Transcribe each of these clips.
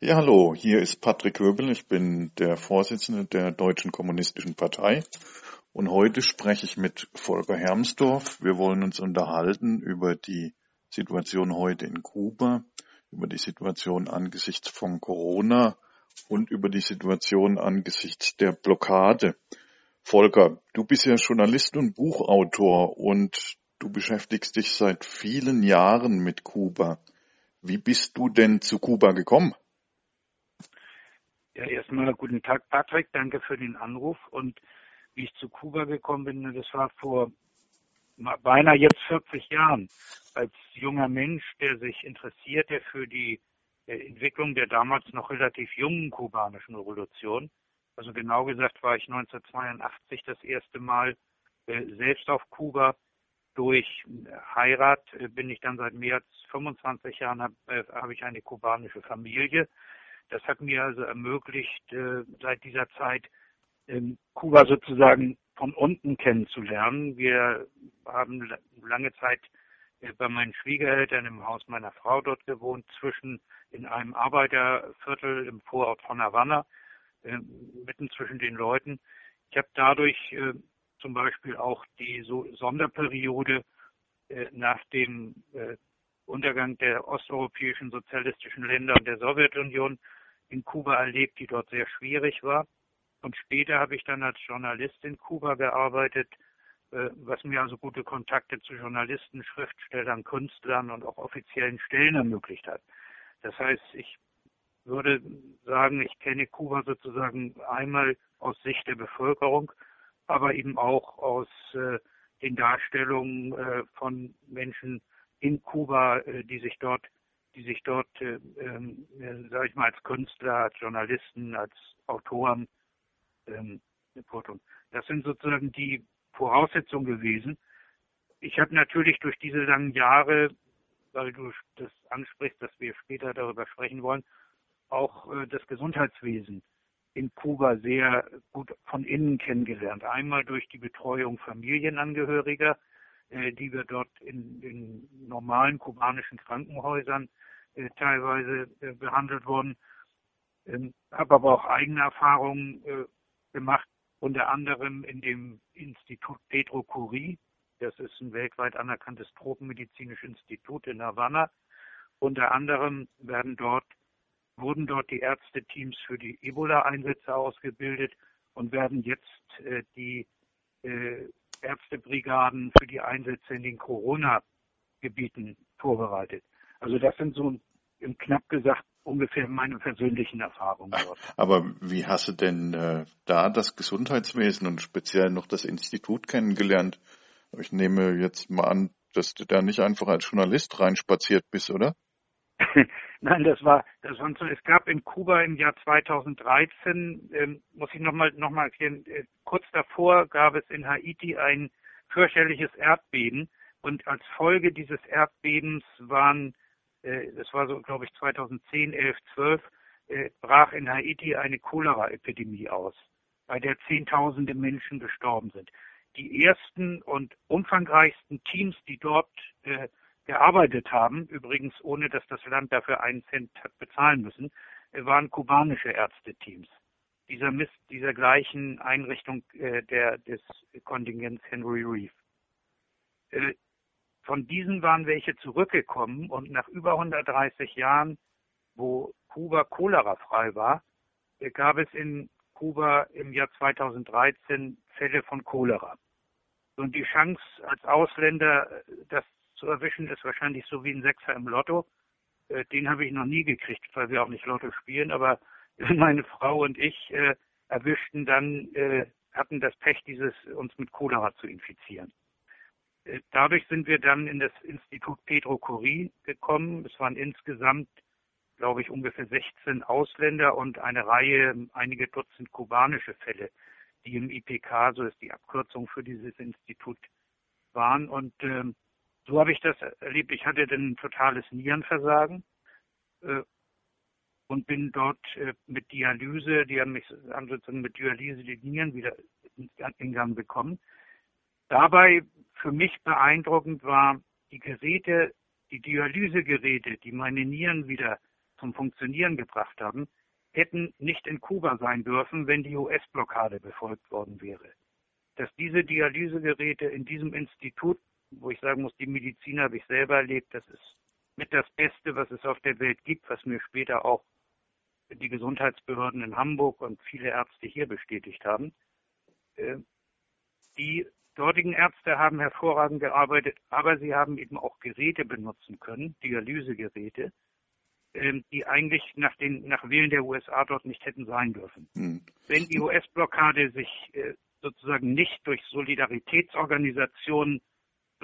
Ja, hallo, hier ist Patrick Höbel. Ich bin der Vorsitzende der Deutschen Kommunistischen Partei. Und heute spreche ich mit Volker Hermsdorf. Wir wollen uns unterhalten über die Situation heute in Kuba, über die Situation angesichts von Corona und über die Situation angesichts der Blockade. Volker, du bist ja Journalist und Buchautor und du beschäftigst dich seit vielen Jahren mit Kuba. Wie bist du denn zu Kuba gekommen? Ja, erstmal guten Tag, Patrick. Danke für den Anruf. Und wie ich zu Kuba gekommen bin, das war vor beinahe jetzt 40 Jahren als junger Mensch, der sich interessierte für die Entwicklung der damals noch relativ jungen kubanischen Revolution. Also genau gesagt war ich 1982 das erste Mal äh, selbst auf Kuba. Durch Heirat äh, bin ich dann seit mehr als 25 Jahren, habe äh, hab ich eine kubanische Familie. Das hat mir also ermöglicht, äh, seit dieser Zeit ähm, Kuba sozusagen von unten kennenzulernen. Wir haben lange Zeit äh, bei meinen Schwiegereltern im Haus meiner Frau dort gewohnt, zwischen in einem Arbeiterviertel im Vorort von Havanna, äh, mitten zwischen den Leuten. Ich habe dadurch äh, zum Beispiel auch die so Sonderperiode nach dem Untergang der osteuropäischen sozialistischen Länder und der Sowjetunion in Kuba erlebt, die dort sehr schwierig war. Und später habe ich dann als Journalist in Kuba gearbeitet, äh, was mir also gute Kontakte zu Journalisten, Schriftstellern, Künstlern und auch offiziellen Stellen ermöglicht hat. Das heißt, ich würde sagen, ich kenne Kuba sozusagen einmal aus Sicht der Bevölkerung, aber eben auch aus äh, den Darstellungen äh, von Menschen in Kuba, die sich dort, die sich dort, äh, äh, sage ich mal, als Künstler, als Journalisten, als Autoren ähm, Das sind sozusagen die Voraussetzung gewesen. Ich habe natürlich durch diese langen Jahre, weil du das ansprichst, dass wir später darüber sprechen wollen, auch äh, das Gesundheitswesen in Kuba sehr gut von innen kennengelernt. Einmal durch die Betreuung Familienangehöriger, die wir dort in, in normalen kubanischen Krankenhäusern äh, teilweise äh, behandelt wurden. Ähm, habe aber auch eigene Erfahrungen äh, gemacht unter anderem in dem Institut Pedro Curie. Das ist ein weltweit anerkanntes tropenmedizinisches Institut in Havanna. Unter anderem werden dort, wurden dort die Ärzteteams für die Ebola-Einsätze ausgebildet und werden jetzt äh, die äh, Ärztebrigaden für die Einsätze in den Corona-Gebieten vorbereitet. Also das sind so im knapp gesagt ungefähr meine persönlichen Erfahrungen dort. Aber wie hast du denn äh, da das Gesundheitswesen und speziell noch das Institut kennengelernt? Ich nehme jetzt mal an, dass du da nicht einfach als Journalist reinspaziert bist, oder? Nein, das war, das war so, es gab in Kuba im Jahr 2013, ähm, muss ich nochmal noch mal erklären, äh, kurz davor gab es in Haiti ein fürchterliches Erdbeben und als Folge dieses Erdbebens waren äh, das war so, glaube ich, 2010, 11, 12, brach in Haiti eine Cholera-Epidemie aus, bei der Zehntausende Menschen gestorben sind. Die ersten und umfangreichsten Teams, die dort äh, gearbeitet haben, übrigens ohne dass das Land dafür einen Cent hat bezahlen müssen, äh, waren kubanische Ärzteteams dieser Mist, dieser gleichen Einrichtung äh, der, des Kontingents Henry Reeve. Äh, von diesen waren welche zurückgekommen und nach über 130 Jahren, wo Kuba cholerafrei war, gab es in Kuba im Jahr 2013 Fälle von Cholera. Und die Chance als Ausländer, das zu erwischen, ist wahrscheinlich so wie ein Sechser im Lotto. Äh, den habe ich noch nie gekriegt, weil wir auch nicht Lotto spielen. Aber meine Frau und ich äh, erwischten dann, äh, hatten das Pech, dieses uns mit Cholera zu infizieren. Äh, dadurch sind wir dann in das Institut Pedro Curie gekommen. Es waren insgesamt, glaube ich, ungefähr 16 Ausländer und eine Reihe, einige Dutzend kubanische Fälle, die im IPK, so ist die Abkürzung für dieses Institut, waren. Und ähm, so habe ich das erlebt. Ich hatte dann ein totales Nierenversagen äh, und bin dort äh, mit Dialyse, die haben mich haben sozusagen mit Dialyse die Nieren wieder in Gang bekommen. Dabei für mich beeindruckend war die Geräte, die Dialysegeräte, die meine Nieren wieder zum Funktionieren gebracht haben, hätten nicht in Kuba sein dürfen, wenn die US-Blockade befolgt worden wäre. Dass diese Dialysegeräte in diesem Institut, wo ich sagen muss, die Medizin habe ich selber erlebt, das ist mit das Beste, was es auf der Welt gibt, was mir später auch die Gesundheitsbehörden in Hamburg und viele Ärzte hier bestätigt haben. Äh, die dortigen Ärzte haben hervorragend gearbeitet, aber sie haben eben auch Geräte benutzen können, Dialysegeräte, ähm, die eigentlich nach den nach Willen der USA dort nicht hätten sein dürfen. Mhm. Wenn die US-Blockade sich äh, sozusagen nicht durch Solidaritätsorganisationen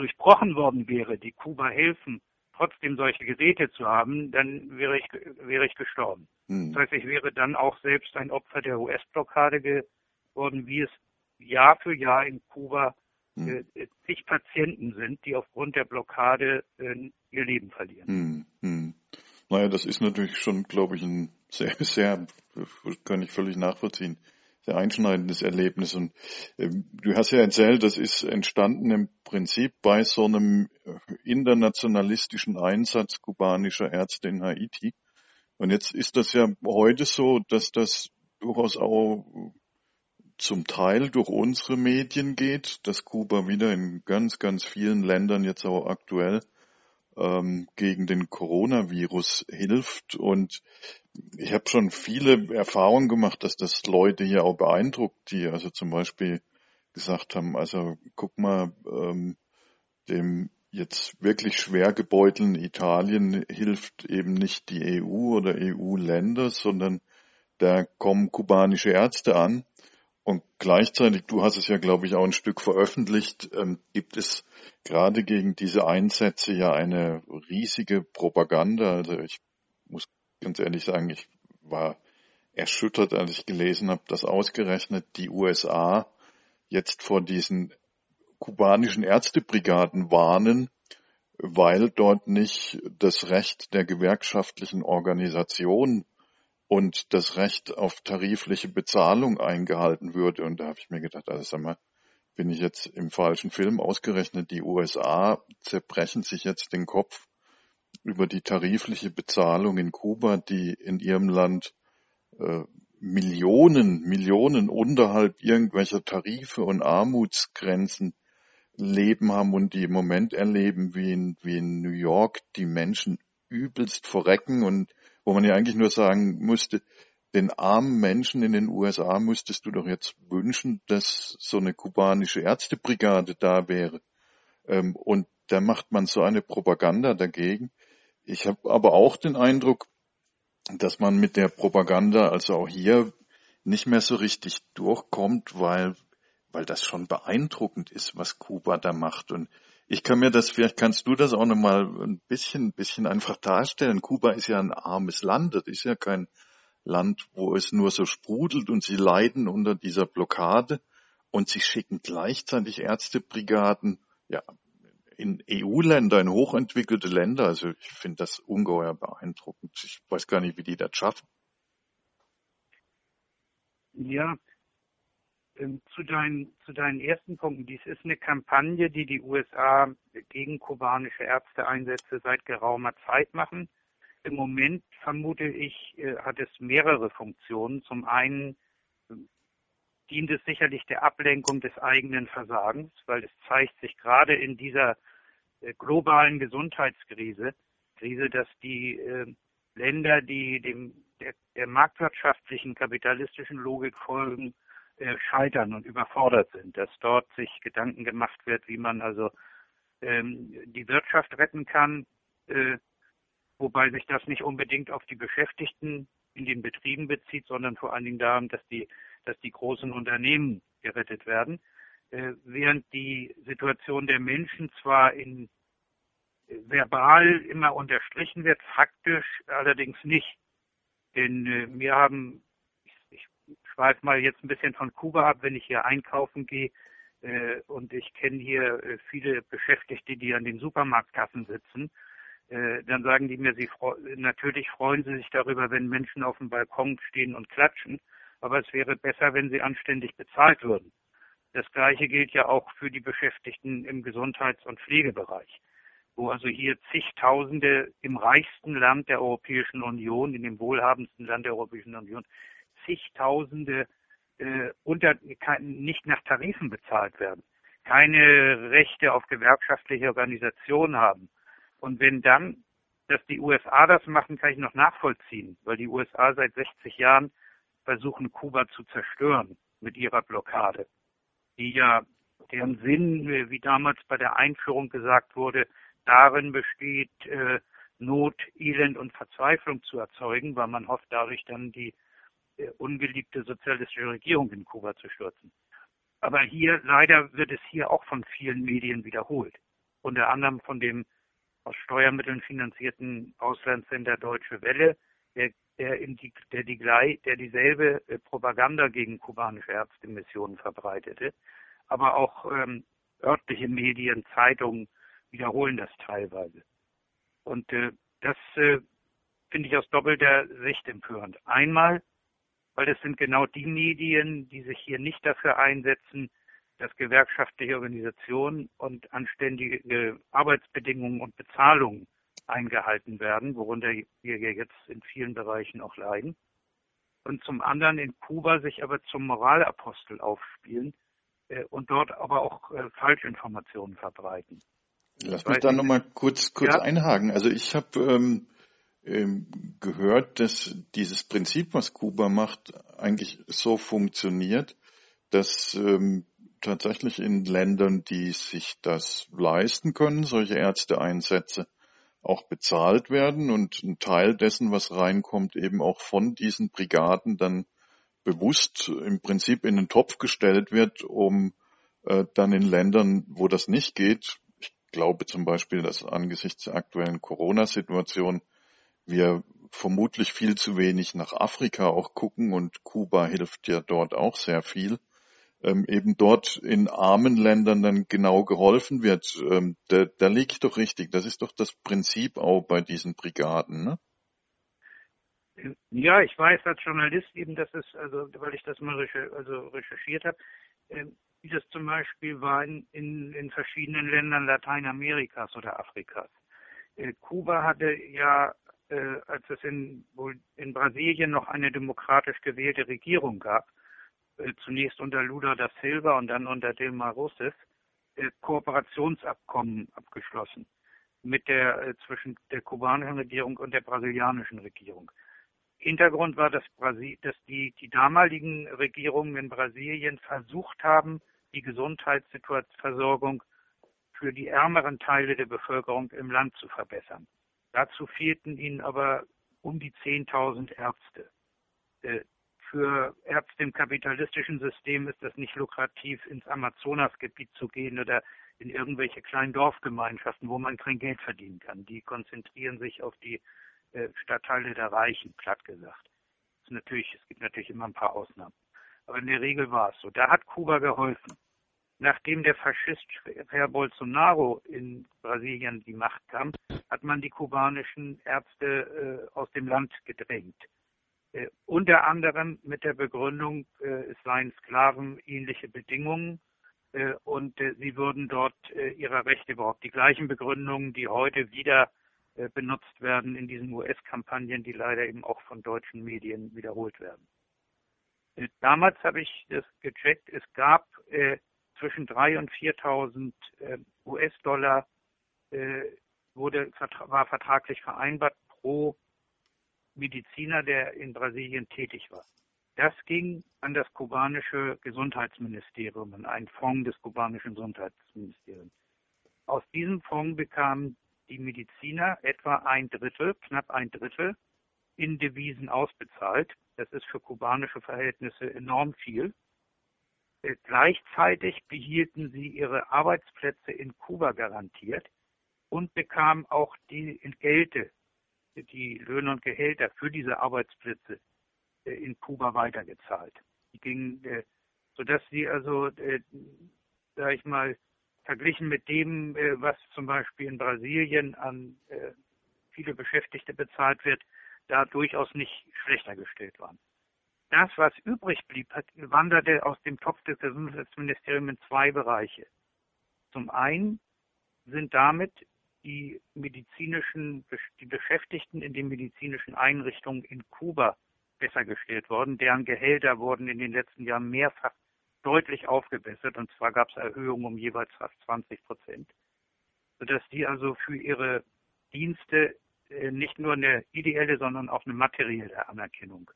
durchbrochen worden wäre, die Kuba helfen, trotzdem solche Geräte zu haben, dann wäre ich, wäre ich gestorben. Mhm. Das heißt, ich wäre dann auch selbst ein Opfer der US-Blockade geworden, wie es Jahr für Jahr in Kuba mhm. äh, zig Patienten sind, die aufgrund der Blockade äh, ihr Leben verlieren. Mhm. Naja, das ist natürlich schon, glaube ich, ein sehr, sehr, kann ich völlig nachvollziehen, sehr einschneidendes Erlebnis. Und äh, du hast ja erzählt, das ist entstanden im Prinzip bei so einem internationalistischen Einsatz kubanischer Ärzte in Haiti. Und jetzt ist das ja heute so, dass das durchaus auch zum Teil durch unsere Medien geht, dass Kuba wieder in ganz, ganz vielen Ländern jetzt auch aktuell ähm, gegen den Coronavirus hilft. Und ich habe schon viele Erfahrungen gemacht, dass das Leute hier auch beeindruckt, die also zum Beispiel gesagt haben, also guck mal, ähm, dem jetzt wirklich schwer gebeutelten Italien hilft eben nicht die EU oder EU-Länder, sondern da kommen kubanische Ärzte an. Und gleichzeitig, du hast es ja, glaube ich, auch ein Stück veröffentlicht, ähm, gibt es gerade gegen diese Einsätze ja eine riesige Propaganda. Also ich muss ganz ehrlich sagen, ich war erschüttert, als ich gelesen habe, dass ausgerechnet die USA jetzt vor diesen kubanischen Ärztebrigaden warnen, weil dort nicht das Recht der gewerkschaftlichen Organisation und das Recht auf tarifliche Bezahlung eingehalten würde. Und da habe ich mir gedacht, also sag mal, bin ich jetzt im falschen Film ausgerechnet. Die USA zerbrechen sich jetzt den Kopf über die tarifliche Bezahlung in Kuba, die in ihrem Land äh, Millionen, Millionen unterhalb irgendwelcher Tarife und Armutsgrenzen leben haben und die im Moment erleben, wie in, wie in New York die Menschen übelst verrecken und wo man ja eigentlich nur sagen musste, den armen Menschen in den USA müsstest du doch jetzt wünschen, dass so eine kubanische Ärztebrigade da wäre. Ähm, und da macht man so eine Propaganda dagegen. Ich habe aber auch den Eindruck, dass man mit der Propaganda, also auch hier, nicht mehr so richtig durchkommt, weil, weil das schon beeindruckend ist, was Kuba da macht. Und ich kann mir das, vielleicht kannst du das auch nochmal ein bisschen, bisschen einfach darstellen. Kuba ist ja ein armes Land, das ist ja kein Land, wo es nur so sprudelt und sie leiden unter dieser Blockade und sie schicken gleichzeitig Ärztebrigaden ja, in EU-Länder, in hochentwickelte Länder. Also ich finde das ungeheuer beeindruckend. Ich weiß gar nicht, wie die das schaffen. Ja, zu deinen, zu deinen ersten Punkten. Dies ist eine Kampagne, die die USA gegen kubanische Ärzteeinsätze seit geraumer Zeit machen. Im Moment vermute ich, äh, hat es mehrere Funktionen. Zum einen äh, dient es sicherlich der Ablenkung des eigenen Versagens, weil es zeigt sich gerade in dieser äh, globalen Gesundheitskrise, Krise, dass die Länder, die dem der, der marktwirtschaftlichen kapitalistischen Logik folgen, scheitern und überfordert sind, dass dort sich Gedanken gemacht wird, wie man also ähm, die Wirtschaft retten kann, äh, wobei sich das nicht unbedingt auf die Beschäftigten in den Betrieben bezieht, sondern vor allen Dingen darum, dass die, dass die großen Unternehmen gerettet werden, äh, während die Situation der Menschen zwar in äh, verbal immer unterstrichen wird, faktisch allerdings nicht. Denn äh, wir haben, schweife mal jetzt ein bisschen von Kuba ab, wenn ich hier einkaufen gehe, äh, und ich kenne hier äh, viele Beschäftigte, die an den Supermarktkassen sitzen äh, dann sagen die mir, sie natürlich freuen sie sich darüber, wenn Menschen auf dem Balkon stehen und klatschen, aber es wäre besser, wenn sie anständig bezahlt würden. Das Gleiche gilt ja auch für die Beschäftigten im Gesundheits- und Pflegebereich. wo also hier zigtausende im reichsten Land der Europäischen Union, in dem wohlhabendsten Land der Europäischen Union, zigtausende äh, unter, nicht nach Tarifen bezahlt werden, keine Rechte auf gewerkschaftliche Organisation haben. Und wenn dann, dass die USA das machen, kann ich noch nachvollziehen, weil die USA seit 60 Jahren versuchen, Kuba zu zerstören mit ihrer Blockade, die ja deren Sinn, wie damals bei der Einführung gesagt wurde, darin besteht, äh, Not, Elend und Verzweiflung zu erzeugen, weil man hofft, dadurch dann die äh, ungeliebte sozialistische Regierung in Kuba zu stürzen. Aber hier, leider wird es hier auch von vielen Medien wiederholt. Unter anderem von dem aus Steuermitteln finanzierten Auslandssender Deutsche Welle, der, der, die, der, die, der dieselbe äh, Propaganda gegen kubanische Ärztemissionen verbreitete. Aber auch ähm, örtliche Medien, Zeitungen wiederholen das teilweise. Und äh, das äh, finde ich aus doppelter Sicht empörend. Einmal, weil das sind genau die Medien, die sich hier nicht dafür einsetzen, dass gewerkschaftliche Organisationen und anständige Arbeitsbedingungen und Bezahlungen eingehalten werden, worunter wir jetzt in vielen Bereichen auch leiden. Und zum anderen in Kuba sich aber zum Moralapostel aufspielen äh, und dort aber auch äh, Falschinformationen verbreiten. Lass mich da nochmal kurz, kurz ja? einhaken. Also ich habe ähm, gehört, dass dieses Prinzip, was Kuba macht, eigentlich so funktioniert, dass ähm, tatsächlich in Ländern, die sich das leisten können, solche Ärzteeinsätze auch bezahlt werden und ein Teil dessen, was reinkommt, eben auch von diesen Brigaden dann bewusst im Prinzip in den Topf gestellt wird, um äh, dann in Ländern, wo das nicht geht, ich glaube zum Beispiel, dass angesichts der aktuellen Corona-Situation wir vermutlich viel zu wenig nach Afrika auch gucken und Kuba hilft ja dort auch sehr viel. Ähm, eben dort in armen Ländern dann genau geholfen wird, ähm, da, da liege ich doch richtig. Das ist doch das Prinzip auch bei diesen Brigaden, ne? Ja, ich weiß als Journalist eben, dass es, also weil ich das mal recher, also recherchiert habe, äh, wie das zum Beispiel war in, in, in verschiedenen Ländern Lateinamerikas oder Afrikas. Äh, Kuba hatte ja äh, als es in, in Brasilien noch eine demokratisch gewählte Regierung gab, äh, zunächst unter Lula da Silva und dann unter Dilma Rousseff, äh, Kooperationsabkommen abgeschlossen mit der äh, zwischen der kubanischen Regierung und der brasilianischen Regierung. Hintergrund war, dass, Brasil, dass die, die damaligen Regierungen in Brasilien versucht haben, die Gesundheitsversorgung für die ärmeren Teile der Bevölkerung im Land zu verbessern. Dazu fehlten ihnen aber um die 10.000 Ärzte. Äh, für Ärzte im kapitalistischen System ist das nicht lukrativ, ins Amazonasgebiet zu gehen oder in irgendwelche kleinen Dorfgemeinschaften, wo man kein Geld verdienen kann. Die konzentrieren sich auf die äh, Stadtteile der Reichen, platt gesagt. natürlich, es gibt natürlich immer ein paar Ausnahmen. Aber in der Regel war es so. Da hat Kuba geholfen nachdem der Faschist Herr Bolsonaro in Brasilien die Macht kam, hat man die kubanischen Ärzte äh, aus dem Land gedrängt. Äh, unter anderem mit der Begründung, äh, es seien Sklaven ähnliche Bedingungen äh, und äh, sie würden dort äh, ihrer Rechte überhaupt die gleichen Begründungen, die heute wieder benutzt werden in diesen US-Kampagnen, die leider eben auch von deutschen Medien wiederholt werden. Damals habe ich das gecheckt. Es gab zwischen 3.000 und 4.000 äh, US-Dollar äh, wurde, war vertraglich vereinbart pro Mediziner, der in Brasilien tätig war. Das ging an das kubanische Gesundheitsministerium, an einen Fonds des kubanischen Gesundheitsministeriums. Aus diesem Fonds bekamen die Mediziner etwa ein Drittel, knapp ein Drittel, in Devisen ausbezahlt. Das ist für kubanische Verhältnisse enorm viel. Äh, gleichzeitig behielten sie ihre Arbeitsplätze in Kuba garantiert und bekamen auch die Entgelte, die Löhne und Gehälter für diese Arbeitsplätze äh, in Kuba weitergezahlt. Die gingen, äh, sodass sie also, sage ich mal, verglichen mit dem, was zum Beispiel in Brasilien an viele Beschäftigte bezahlt wird, da durchaus nicht schlechter gestellt waren. Das, was übrig blieb, wanderte aus dem Topf des Gesundheitsministeriums in zwei Bereiche. Zum einen sind damit die medizinischen, die Beschäftigten in den medizinischen Einrichtungen in Kuba besser gestellt worden. Deren Gehälter wurden in den letzten Jahren mehrfach deutlich aufgebessert und zwar gab es Erhöhungen um jeweils fast 20 Prozent, sodass die also für ihre Dienste äh, nicht nur eine ideelle, sondern auch eine materielle Anerkennung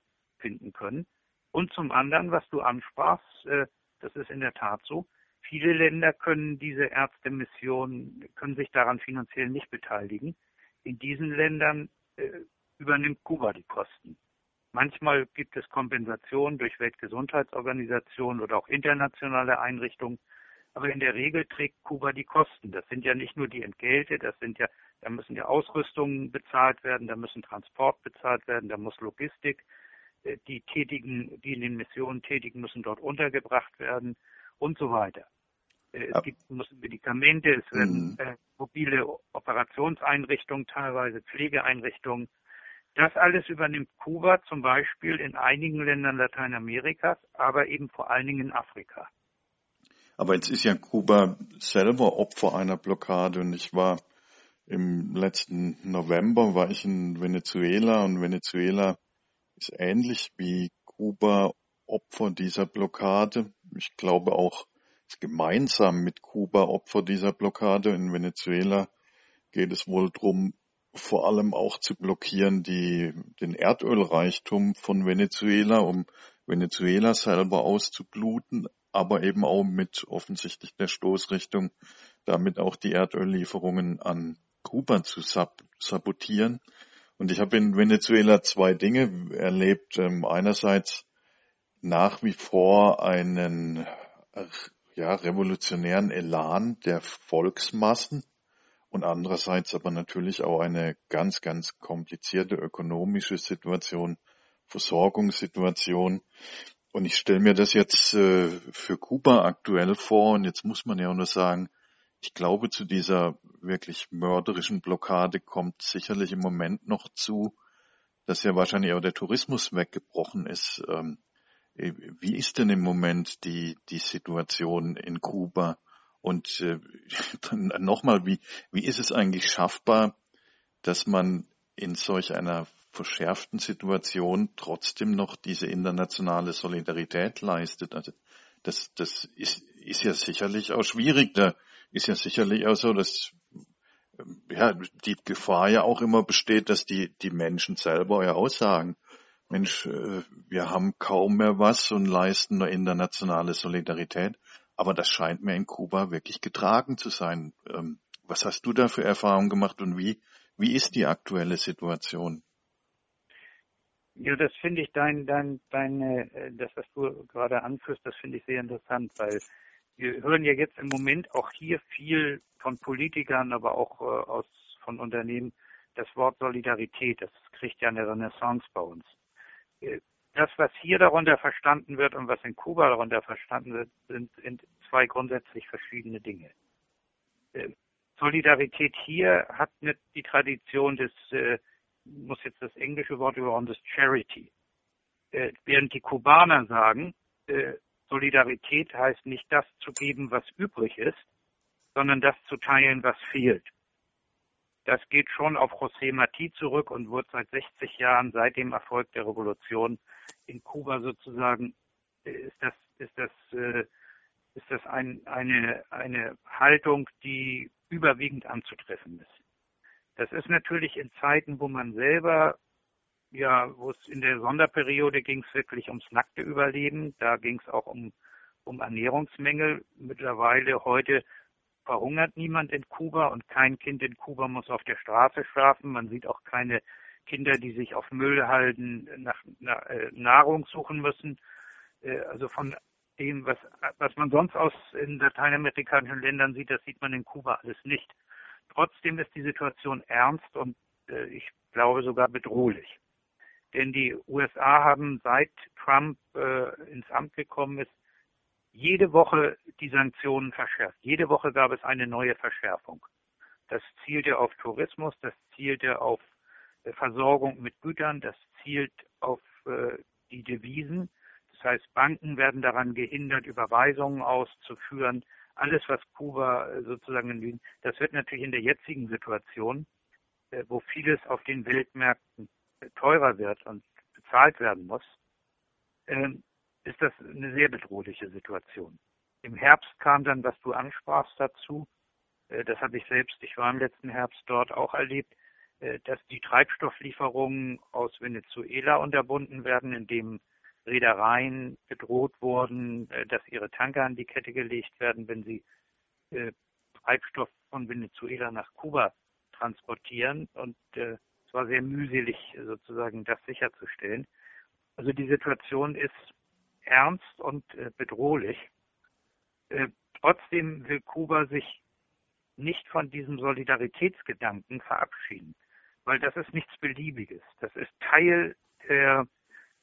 finden können. Und zum anderen, was du ansprachst, äh, das ist in der Tat so, viele Länder können diese Ärztemission, können sich daran finanziell nicht beteiligen. In diesen Ländern äh, übernimmt Kuba die Kosten. Manchmal gibt es Kompensationen durch Weltgesundheitsorganisationen oder auch internationale Einrichtungen. Aber in der Regel trägt Kuba die Kosten. Das sind ja nicht nur die Entgelte, das sind ja, da müssen ja Ausrüstungen bezahlt werden, da müssen Transport bezahlt werden, da muss Logistik. Äh, die tätigen, die in den Missionen tätigen, müssen dort untergebracht werden und so weiter. Äh, es gibt, müssen Medikamente, es werden mhm. äh, mobile Operationseinrichtungen, teilweise Pflegeeinrichtungen das alles übernimmt Kuba zum Beispiel in einigen Ländern Lateinamerikas, aber eben vor allen Dingen in Afrika. Aber jetzt ist ja Kuba selber Opfer einer Blockade und ich war im letzten November war ich in Venezuela und Venezuela ähnlich wie Kuba Opfer dieser Blockade. Ich glaube auch gemeinsam mit Kuba Opfer dieser Blockade. In Venezuela geht es wohl darum, vor allem auch zu blockieren die, den Erdölreichtum von Venezuela, um Venezuela selber auszubluten, aber eben auch mit offensichtlich der Stoßrichtung, damit auch die Erdöllieferungen an Kuba zu sab sabotieren. Und ich habe in Venezuela zwei Dinge erlebt. Ähm, einerseits nach wie vor einen ja, revolutionären Elan der Volksmassen, und andererseits aber natürlich auch eine ganz, ganz komplizierte ökonomische Situation, Versorgungssituation. Und ich stelle mir das jetzt äh, für Kuba aktuell vor und jetzt muss man ja auch nur sagen, ich glaube, zu dieser wirklich mörderischen Blockade kommt sicherlich im Moment noch zu, dass ja wahrscheinlich auch der Tourismus weggebrochen ist. Ähm, wie ist denn im Moment die, die Situation in Kuba? Und äh, nochmal, wie, wie ist es eigentlich schaffbar, dass man in solch einer verschärften Situation trotzdem noch diese internationale Solidarität leistet? Also das, das ist, ist ja sicherlich auch schwierig. Da ist ja sicherlich auch so, dass ja, die Gefahr ja auch immer besteht, dass die, die Menschen selber ja aussagen, Mensch, äh, wir haben kaum mehr was und leisten nur internationale Solidarität. Aber das scheint mir in Kuba wirklich getragen zu sein. Ähm, was hast du da für Erfahrungen gemacht und wie, wie ist die aktuelle Situation? Ja, das finde ich dein, dein, deine, äh, das, was du gerade anführst, das finde ich sehr interessant, weil wir hören ja jetzt im Moment auch hier viel von Politikern, aber auch äh, aus, von Unternehmen das Wort Solidarität. Das kriegt ja eine Renaissance bei uns. Äh, das, was hier darunter verstanden wird und was in Kuba darunter verstanden wird, sind, sind zwei grundsätzlich verschiedene Dinge. Äh, Solidarität hier hat nicht die Tradition des, äh, muss jetzt das englische Wort überhauen, des Charity. Äh, während die Kubaner sagen, äh, Solidarität heißt nicht das zu geben, was übrig ist, sondern das zu teilen, was fehlt. Das geht schon auf José Martí zurück und wird seit 60 Jahren, seit dem Erfolg der Revolution in Kuba sozusagen, äh, ist das, ist das, äh, ist das ein, eine, eine Haltung, die überwiegend anzutreffen ist. Das ist natürlich in Zeiten, wo man selber, ja, wo es in der Sonderperiode ging es wirklich ums nackte Überleben. Da ging es auch um, um Ernährungsmängel. Mittlerweile heute verhungert niemand in Kuba und kein Kind in Kuba muss auf der Straße schlafen. Man sieht auch keine Kinder, die sich auf Müll halten, nach, nach äh, Nahrung suchen müssen. Äh, also von dem, was, was man sonst aus in lateinamerikanischen Ländern sieht, das sieht man in Kuba alles nicht. Trotzdem ist die Situation ernst und äh, ich glaube sogar bedrohlich. Denn die USA haben seit Trump äh, ins Amt gekommen ist, jede Woche die Sanktionen verschärft. Jede Woche gab es eine neue Verschärfung. Das zielte auf Tourismus, das zielte auf äh, Versorgung mit Gütern, das zielt auf äh, die Devisen. Das heißt, Banken werden daran gehindert, Überweisungen auszuführen. alles, was Kuba äh, sozusagen das wird natürlich in der jetzigen Situation, äh, wo vieles auf den Weltmärkten teurer wird und bezahlt werden muss, ähm, ist das eine sehr bedrohliche Situation. Im Herbst kam dann, was du ansprachst dazu, das habe ich selbst, ich war im letzten Herbst dort auch erlebt, dass die Treibstofflieferungen aus Venezuela unterbunden werden, indem Reedereien bedroht wurden, äh, dass ihre Tanker an die Kette gelegt werden, wenn sie äh, Treibstoff von Venezuela nach Kuba transportieren. Und äh, war sehr mühselig, sozusagen das sicherzustellen. Also die Situation ist ernst und bedrohlich. Trotzdem will Kuba sich nicht von diesem Solidaritätsgedanken verabschieden, weil das ist nichts Beliebiges. Das ist Teil der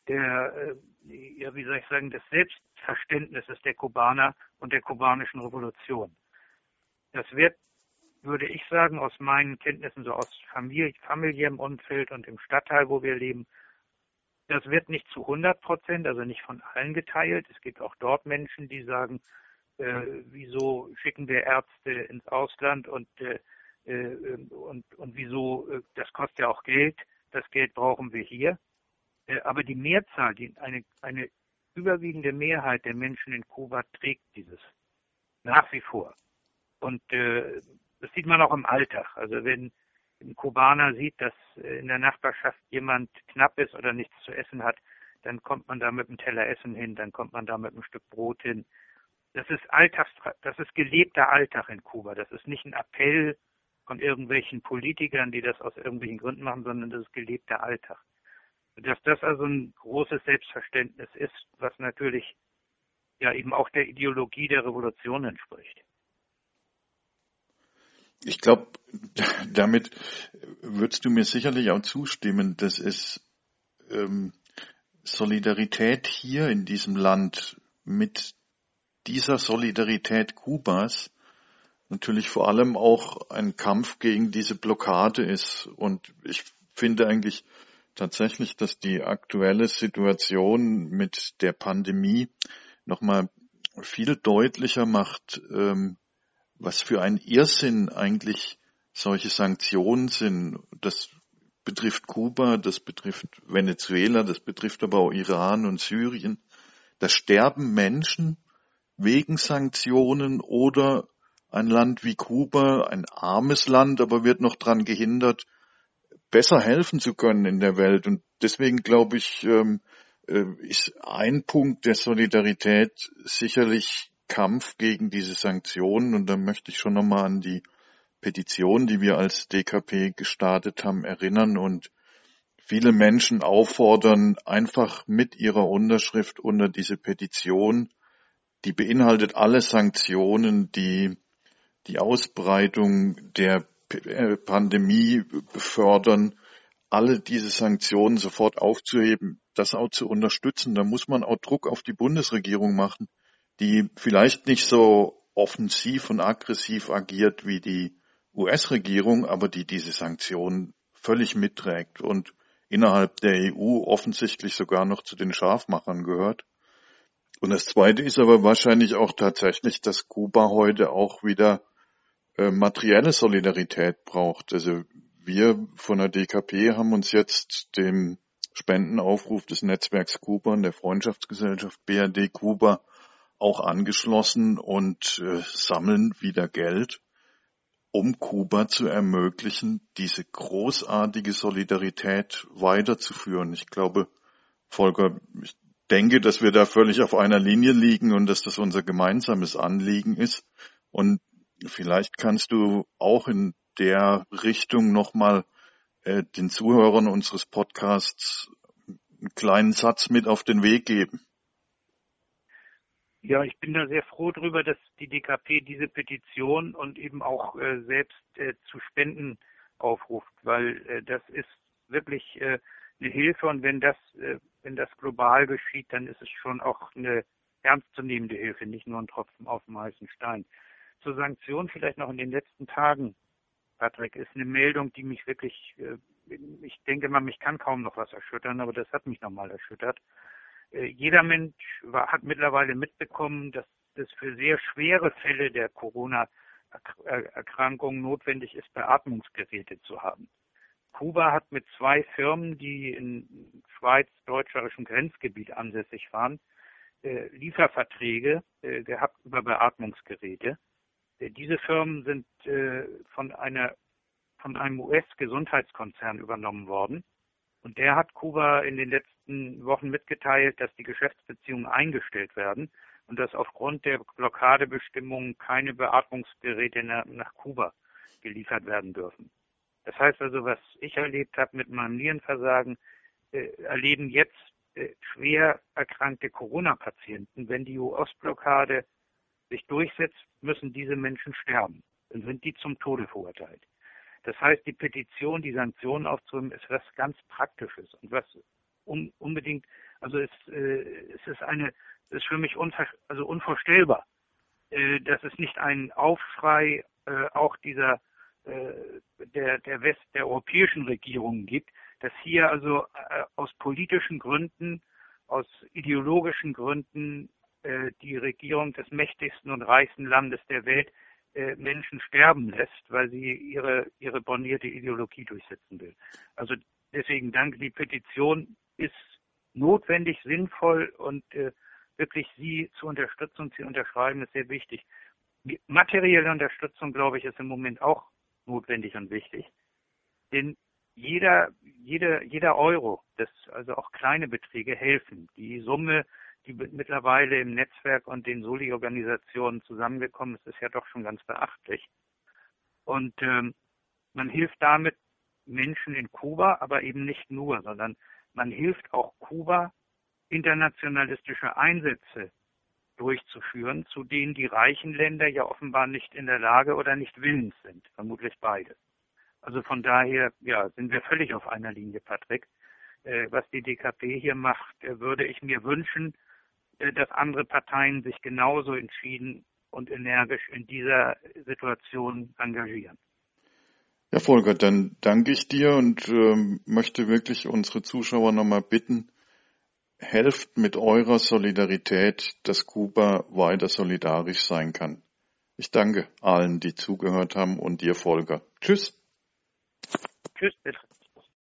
der, äh, ja, wie soll ich sagen, des Selbstverständnisses der Kubaner und der kubanischen Revolution. Das wird, würde ich sagen, aus meinen Kenntnissen so aus Familie, familiärem Umfeld und im Stadtteil, wo wir leben, das wird nicht zu 100 Prozent, also nicht von allen geteilt. Es gibt auch dort Menschen, die sagen, äh, wieso schicken wir Ärzte ins Ausland und, äh, äh und, und wieso, äh, das kostet ja auch Geld, das Geld brauchen wir hier. Äh, aber die Mehrzahl, die, eine, eine überwiegende Mehrheit der Menschen in Kuba trägt dieses nach wie vor. Und äh, das sieht man auch im Alltag. Also wenn ein Kubaner sieht, dass in der Nachbarschaft jemand knapp ist oder nichts zu essen hat, dann kommt man da mit einem Teller Essen hin, dann kommt man da mit einem Stück Brot hin. Das ist Alltags, das ist gelebter Alltag in Kuba. Das ist nicht ein Appell von irgendwelchen Politikern, die das aus irgendwelchen Gründen machen, sondern das ist gelebter Alltag. Dass das also ein großes Selbstverständnis ist, was natürlich ja eben auch der Ideologie der Revolution entspricht. Ich glaube, damit würdest du mir sicherlich auch zustimmen, dass es ähm, Solidarität hier in diesem Land mit dieser Solidarität Kubas natürlich vor allem auch ein Kampf gegen diese Blockade ist. Und ich finde eigentlich, tatsächlich, dass die aktuelle Situation mit der Pandemie nochmal viel deutlicher macht, ähm, was für ein Irrsinn eigentlich solche Sanktionen sind. Das betrifft Kuba, das betrifft Venezuela, das betrifft aber auch Iran und Syrien. Da sterben Menschen wegen Sanktionen oder ein Land wie Kuba, ein armes Land, aber wird noch daran gehindert, besser helfen zu können in der Welt. Und deswegen glaube ich, ähm, äh, ist ein Punkt der Solidarität sicherlich Kampf gegen diese Sanktionen. Und da möchte ich schon nochmal an die Petition, die wir als DKP gestartet haben, erinnern und viele Menschen auffordern, einfach mit ihrer Unterschrift unter diese Petition, die beinhaltet alle Sanktionen, die die Ausbreitung der äh, Pandemie befördern, alle diese Sanktionen sofort aufzuheben, das auch zu unterstützen. Da muss man auch Druck auf die Bundesregierung machen, die vielleicht nicht so offensiv und aggressiv agiert wie die US-Regierung, aber die diese Sanktionen völlig mitträgt und innerhalb der EU offensichtlich sogar noch zu den Scharfmachern gehört. Und das Zweite ist aber wahrscheinlich auch tatsächlich, dass Kuba heute auch wieder äh, materielle Solidarität braucht. Also wir von der DKP haben uns jetzt dem Spendenaufruf des Netzwerks Kuba und der Freundschaftsgesellschaft BRD Kuba auch angeschlossen und äh, sammeln wieder Geld, um Kuba zu ermöglichen, diese großartige Solidarität weiterzuführen. Ich glaube, Volker, ich denke, dass wir da völlig auf einer Linie liegen und dass das unser gemeinsames Anliegen ist. Und Vielleicht kannst du auch in der Richtung nochmal äh, den Zuhörern unseres Podcasts einen kleinen Satz mit auf den Weg geben. Ja, ich bin da sehr froh darüber, dass die DKP diese Petition und eben auch äh, selbst äh, zu Spenden aufruft, weil äh, das ist wirklich äh, eine Hilfe und wenn das, äh, wenn das global geschieht, dann ist es schon auch eine ernstzunehmende Hilfe, nicht nur ein Tropfen auf dem heißen Stein zur Sanktion vielleicht noch in den letzten Tagen, Patrick, ist eine Meldung, die mich wirklich, äh, ich denke mal, mich kann kaum noch was erschüttern, aber das hat mich nochmal erschüttert. Äh, jeder Mensch war, hat mittlerweile mitbekommen, dass es für sehr schwere Fälle der Corona-Erkrankung notwendig ist, Beatmungsgeräte zu haben. Kuba hat mit zwei Firmen, die in schweiz-deutscherischem Grenzgebiet ansässig waren, äh, Lieferverträge äh, gehabt über Beatmungsgeräte. Äh, diese Firmen sind äh, von einer von einem US-Gesundheitskonzern übernommen worden. Und der hat Kuba in den letzten Wochen mitgeteilt, dass die Geschäftsbeziehungen eingestellt werden und dass aufgrund der Blockadebestimmungen keine Beatmungsgeräte nach Kuba geliefert werden dürfen. Das heißt also, was ich erlebt habe mit meinem Nierenversagen, äh, erleben jetzt äh, schwer erkrankte Corona-Patienten. Wenn die US-Blockade sich durchsetzt, müssen diese Menschen sterben. Dann sind die zum Tode verurteilt. Das heißt, die Petition, die Sanktionen aufzunehmen, ist was ganz Praktisches und was un unbedingt, also es, äh, es ist eine, es ist für mich unver also unvorstellbar, äh, dass es nicht einen Aufschrei äh, auch dieser äh, der der West der europäischen Regierungen gibt, dass hier also äh, aus politischen Gründen, aus ideologischen Gründen äh, die Regierung des mächtigsten und reichsten Landes der Welt Menschen sterben lässt, weil sie ihre, ihre bornierte Ideologie durchsetzen will. Also deswegen danke, die Petition ist notwendig, sinnvoll und äh, wirklich Sie zu unterstützen und Sie unterschreiben ist sehr wichtig. Die materielle Unterstützung, glaube ich, ist im Moment auch notwendig und wichtig. Denn jeder, jeder, jeder Euro, das, also auch kleine Beträge helfen. Die Summe die mittlerweile im Netzwerk und den Soli-Organisationen zusammengekommen ist, ist ja doch schon ganz beachtlich. Und ähm, man hilft damit Menschen in Kuba, aber eben nicht nur, sondern man hilft auch Kuba, internationalistische Einsätze durchzuführen, zu denen die reichen Länder ja offenbar nicht in der Lage oder nicht willens sind, vermutlich beide. Also von daher, ja, sind wir völlig auf einer Linie, Patrick. Äh, was die DKP hier macht, äh, würde ich mir wünschen, dass andere Parteien sich genauso entschieden und energisch in dieser Situation engagieren. Ja, Volker, dann danke ich dir und ähm, möchte wirklich unsere Zuschauer nochmal bitten, helft mit eurer Solidarität, dass Kuba weiter solidarisch sein kann. Ich danke allen, die zugehört haben und dir, Volker. Tschüss. Tschüss, bitte.